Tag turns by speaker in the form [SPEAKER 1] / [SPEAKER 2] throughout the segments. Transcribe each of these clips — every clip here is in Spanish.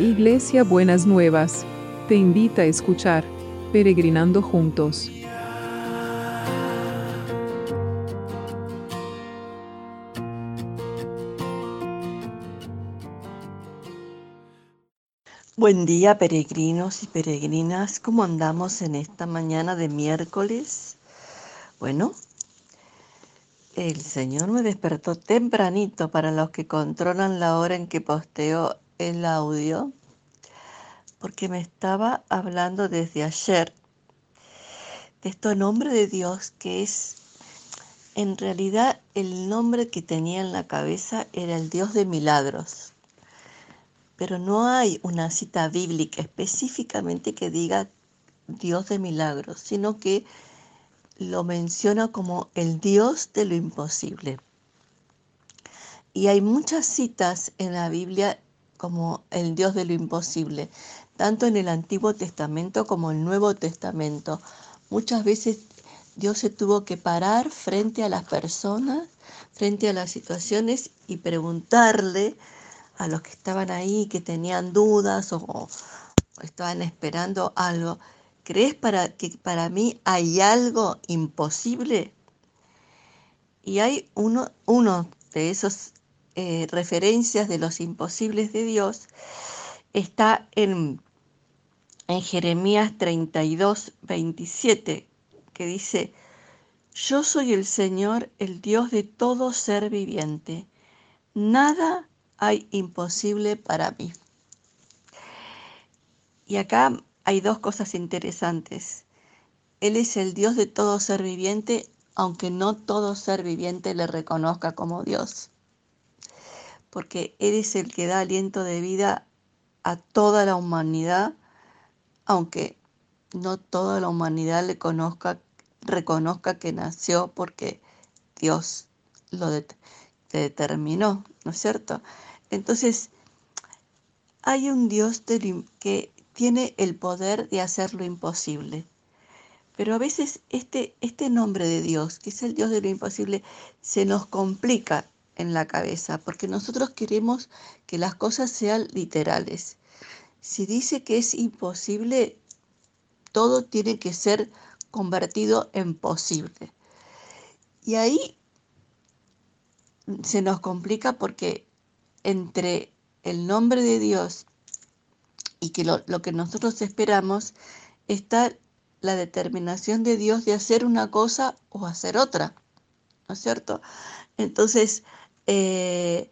[SPEAKER 1] Iglesia Buenas Nuevas, te invita a escuchar Peregrinando Juntos.
[SPEAKER 2] Buen día peregrinos y peregrinas, ¿cómo andamos en esta mañana de miércoles? Bueno, el Señor me despertó tempranito para los que controlan la hora en que posteo el audio, porque me estaba hablando desde ayer de este nombre de Dios que es, en realidad el nombre que tenía en la cabeza era el Dios de milagros. Pero no hay una cita bíblica específicamente que diga Dios de milagros, sino que lo menciona como el Dios de lo imposible. Y hay muchas citas en la Biblia como el Dios de lo imposible, tanto en el Antiguo Testamento como en el Nuevo Testamento. Muchas veces Dios se tuvo que parar frente a las personas, frente a las situaciones y preguntarle a los que estaban ahí, que tenían dudas o, estaban esperando algo, ¿crees para que para mí hay algo imposible? Y hay uno, uno de esos eh, referencias de los imposibles de Dios está en, en Jeremías 32, 27, que dice, yo soy el Señor, el Dios de todo ser viviente. Nada hay imposible para mí. Y acá hay dos cosas interesantes. Él es el Dios de todo ser viviente, aunque no todo ser viviente le reconozca como Dios porque Él es el que da aliento de vida a toda la humanidad, aunque no toda la humanidad le conozca, reconozca que nació porque Dios lo determinó, ¿no es cierto? Entonces, hay un Dios que tiene el poder de hacer lo imposible. Pero a veces este, este nombre de Dios, que es el Dios de lo imposible, se nos complica en la cabeza, porque nosotros queremos que las cosas sean literales. Si dice que es imposible, todo tiene que ser convertido en posible. Y ahí se nos complica porque entre el nombre de Dios y que lo, que nosotros esperamos está la determinación de Dios de hacer una cosa o hacer otra, ¿no es cierto? Entonces, eh,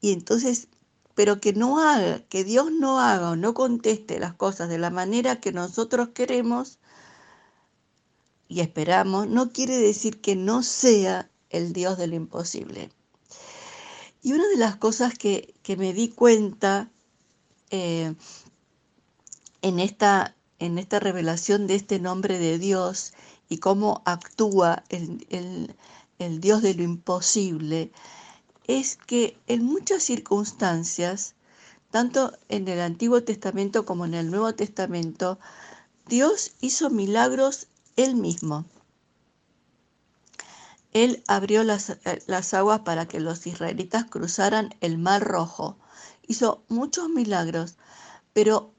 [SPEAKER 2] y entonces, pero que no haga, que Dios no haga o no conteste las cosas de la manera que nosotros queremos y esperamos, no quiere decir que no sea el Dios de lo imposible. Y una de las cosas que, me di cuenta eh, en, esta, en esta revelación de este nombre de Dios y cómo actúa el el Dios de lo imposible, es que en muchas circunstancias, tanto en el Antiguo Testamento como en el Nuevo Testamento, Dios hizo milagros él mismo. Él abrió las, las, aguas para que los israelitas cruzaran el Mar Rojo. Hizo muchos milagros, pero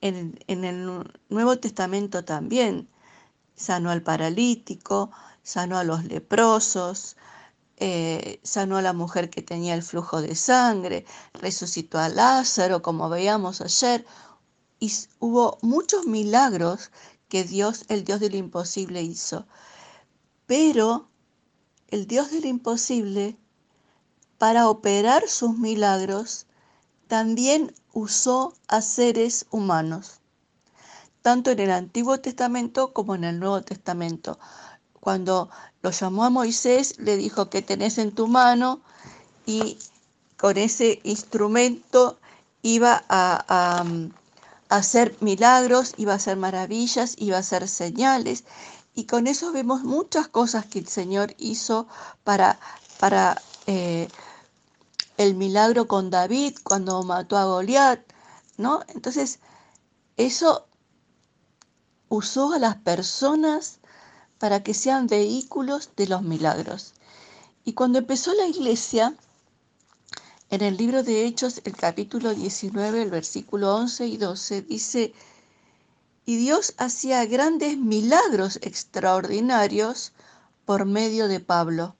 [SPEAKER 2] en, en el Nuevo Testamento también sanó al paralítico, sanó a los leprosos, eh, sanó a la mujer que tenía el flujo de sangre, resucitó a Lázaro, como veíamos ayer, y hubo muchos milagros que Dios, el Dios del imposible, hizo. Pero el Dios del imposible, para operar sus milagros, también usó a seres humanos, tanto en el Antiguo Testamento como en el Nuevo Testamento cuando lo llamó a Moisés, le dijo que tenés en tu mano y con ese instrumento iba a, hacer milagros, iba a hacer maravillas, iba a hacer señales. Y con eso vemos muchas cosas que el Señor hizo para, para eh, el milagro con David cuando mató a Goliat, ¿no? Entonces, eso usó a las personas para que sean vehículos de los milagros. Y cuando empezó la iglesia, En el libro de Hechos, el capítulo 19, el versículo 11 y 12, dice, y Dios hacía grandes milagros extraordinarios por medio de Pablo,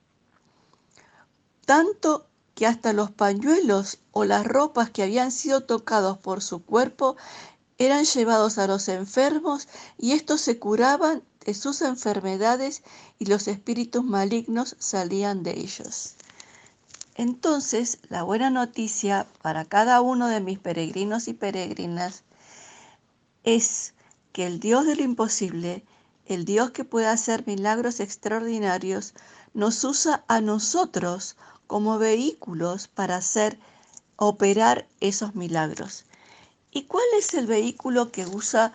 [SPEAKER 2] tanto que hasta los pañuelos o las ropas que habían sido tocados por su cuerpo eran llevados a los enfermos y estos se curaban de sus enfermedades y los espíritus malignos salían de ellos. Entonces, la buena noticia para cada uno de mis peregrinos y peregrinas es que el Dios de lo imposible, el Dios que puede hacer milagros extraordinarios, nos usa a nosotros como vehículos para hacer operar esos milagros. ¿Y cuál es el vehículo que usa,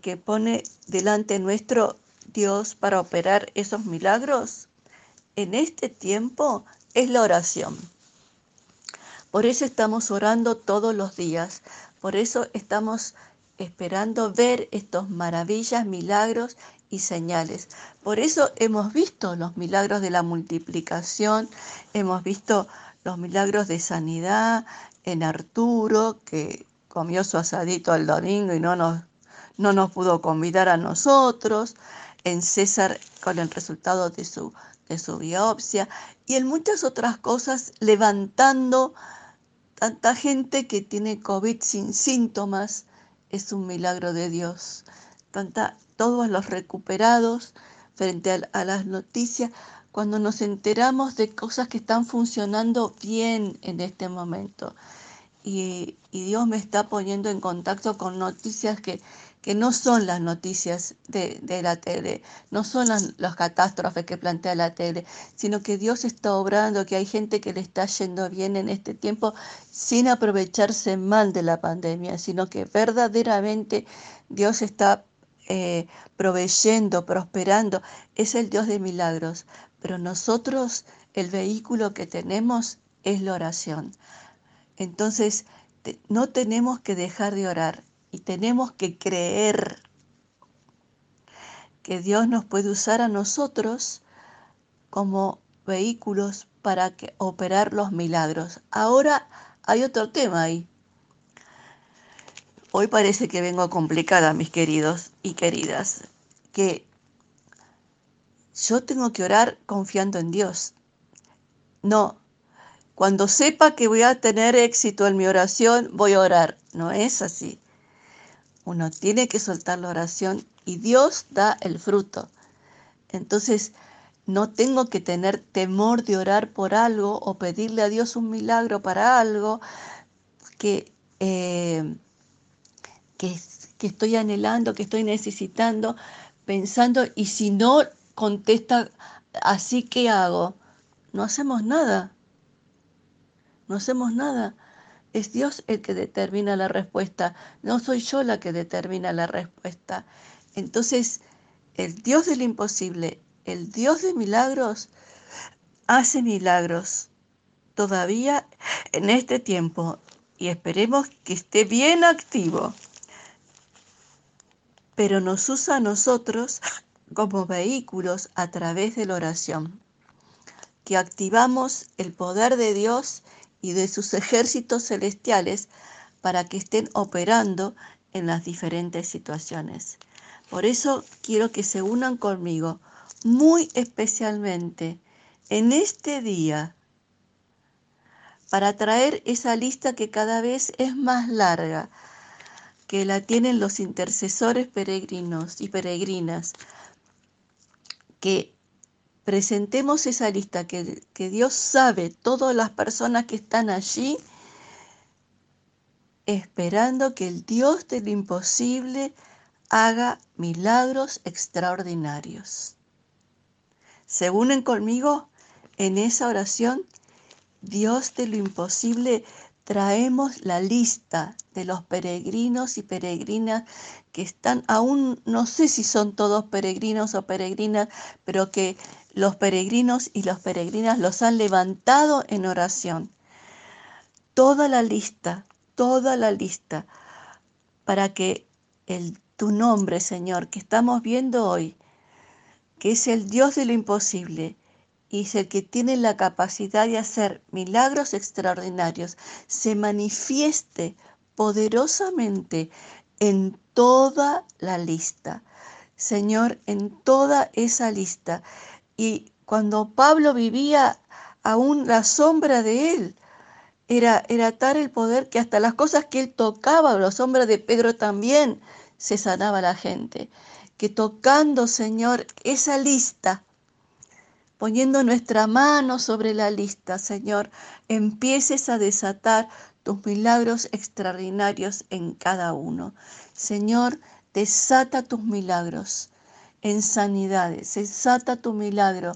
[SPEAKER 2] que pone delante nuestro Dios para operar esos milagros? En este tiempo es la oración. Por eso estamos orando todos los días. Por eso estamos esperando ver estos maravillas, milagros y señales. Por eso hemos visto los milagros de la multiplicación, hemos visto los milagros de sanidad en Arturo, que comió su asadito el domingo y no nos, no nos pudo convidar a nosotros, en César con el resultado de su de su biopsia y en muchas otras cosas levantando tanta gente que tiene COVID sin síntomas. Es un milagro de Dios. Tanta, todos los recuperados frente a, las noticias, cuando nos enteramos de cosas que están funcionando bien en este momento. Y Dios me está poniendo en contacto con noticias que, que no son las noticias de, la tele, no son las, catástrofes que plantea la tele, sino que Dios está obrando, que hay gente que le está yendo bien en este tiempo sin aprovecharse mal de la pandemia, sino que verdaderamente Dios está eh, proveyendo, prosperando, es el Dios de milagros, pero nosotros el vehículo que tenemos es la oración. Entonces, no tenemos que dejar de orar y tenemos que creer que Dios nos puede usar a nosotros como vehículos para que, operar los milagros. Ahora hay otro tema ahí. Hoy parece que vengo complicada, mis queridos y queridas, que yo tengo que orar confiando en Dios. No, cuando sepa que voy a tener éxito en mi oración, voy a orar. No es así. Uno tiene que soltar la oración y Dios da el fruto. Entonces, no tengo que tener temor de orar por algo o pedirle a Dios un milagro para algo que, eh, que, que estoy anhelando, que estoy necesitando, pensando, y si no contesta así, ¿qué hago? No hacemos nada. No hacemos nada. Es Dios el que determina la respuesta, no soy yo la que determina la respuesta. Entonces, el Dios del imposible, el Dios de milagros, hace milagros todavía en este tiempo y esperemos que esté bien activo. Pero nos usa a nosotros como vehículos a través de la oración, que activamos el poder de Dios y de sus ejércitos celestiales para que estén operando en las diferentes situaciones. Por eso quiero que se unan conmigo muy especialmente en este día para traer esa lista que cada vez es más larga, que la tienen los intercesores peregrinos y peregrinas, que presentemos esa lista, que, Dios sabe todas las personas que están allí, esperando que el Dios del imposible haga milagros extraordinarios. ¿Se unen conmigo en esa oración? Dios de lo imposible, traemos la lista de los peregrinos y peregrinas que están, aún no sé si son todos peregrinos o peregrinas, pero que los peregrinos y las peregrinas los han levantado en oración. Toda la lista, toda la lista, para que el, tu nombre, Señor, que estamos viendo hoy, que es el Dios de lo imposible, y es el que tiene la capacidad de hacer milagros extraordinarios, se manifieste poderosamente en toda la lista. Señor, en toda esa lista. Y cuando Pablo vivía aún la sombra de él, era, era tal el poder que hasta las cosas que él tocaba, la sombra de Pedro también, se sanaba la gente. Que tocando, Señor, esa lista, poniendo nuestra mano sobre la lista, Señor, empieces a desatar tus milagros extraordinarios en cada uno. Señor, desata tus milagros en sanidades, desata tu milagro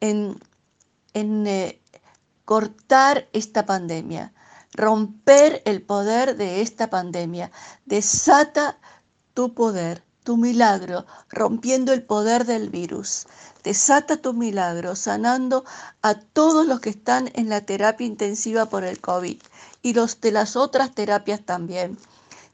[SPEAKER 2] en, en eh, cortar esta pandemia, romper el poder de esta pandemia, desata tu poder, tu milagro, rompiendo el poder del virus. Desata tu milagro, sanando a todos los que están en la terapia intensiva por el COVID y los de las otras terapias también.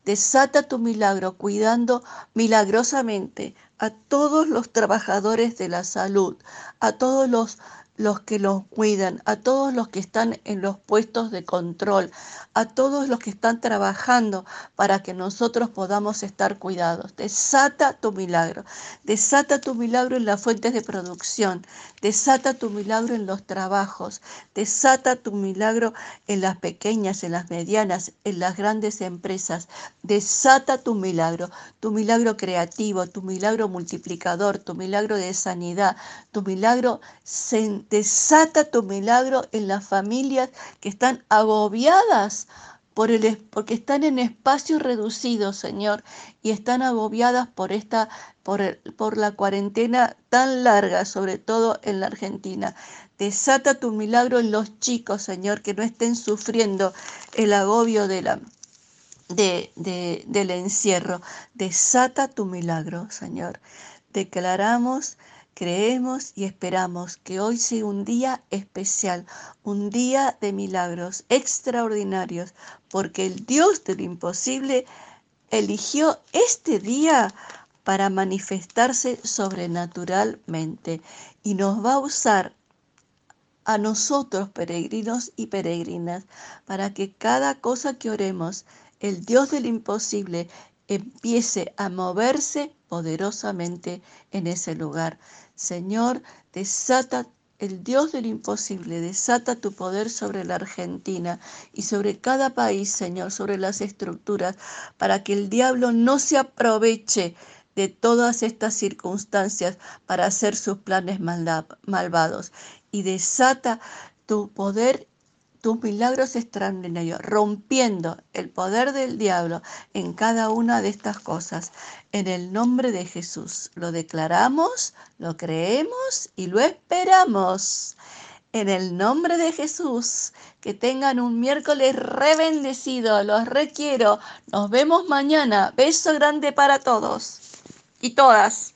[SPEAKER 2] Desata tu milagro cuidando milagrosamente a todos los trabajadores de la salud, a todos los los que los cuidan, a todos los que están en los puestos de control, a todos los que están trabajando para que nosotros podamos estar cuidados. Desata tu milagro, desata tu milagro en las fuentes de producción, desata tu milagro en los trabajos, desata tu milagro en las pequeñas, en las medianas, en las grandes empresas, desata tu milagro, tu milagro creativo, tu milagro multiplicador, tu milagro de sanidad, tu milagro desata tu milagro en las familias que están agobiadas por el, porque están en espacios reducidos, Señor, y están agobiadas por esta por, por la cuarentena tan larga, sobre todo en la Argentina. Desata tu milagro en los chicos, Señor, que no estén sufriendo el agobio de la, de, de, del encierro. Desata tu milagro, Señor. Declaramos Creemos y esperamos que hoy sea un día especial, un día de milagros extraordinarios, porque el Dios del imposible eligió este día para manifestarse sobrenaturalmente y nos va a usar a nosotros, peregrinos y peregrinas, para que cada cosa que oremos, el Dios del imposible empiece a moverse poderosamente en ese lugar. Señor, desata el Dios del imposible, desata tu poder sobre la Argentina y sobre cada país, Señor, sobre las estructuras, para que el diablo no se aproveche de todas estas circunstancias para hacer sus planes malvados. Y desata tu poder tus milagros extraordinarios, rompiendo el poder del diablo en cada una de estas cosas. En el nombre de Jesús lo declaramos, lo creemos y lo esperamos. En el nombre de Jesús, que tengan un miércoles rebendecido, los requiero. Nos vemos mañana. Beso grande para todos y todas.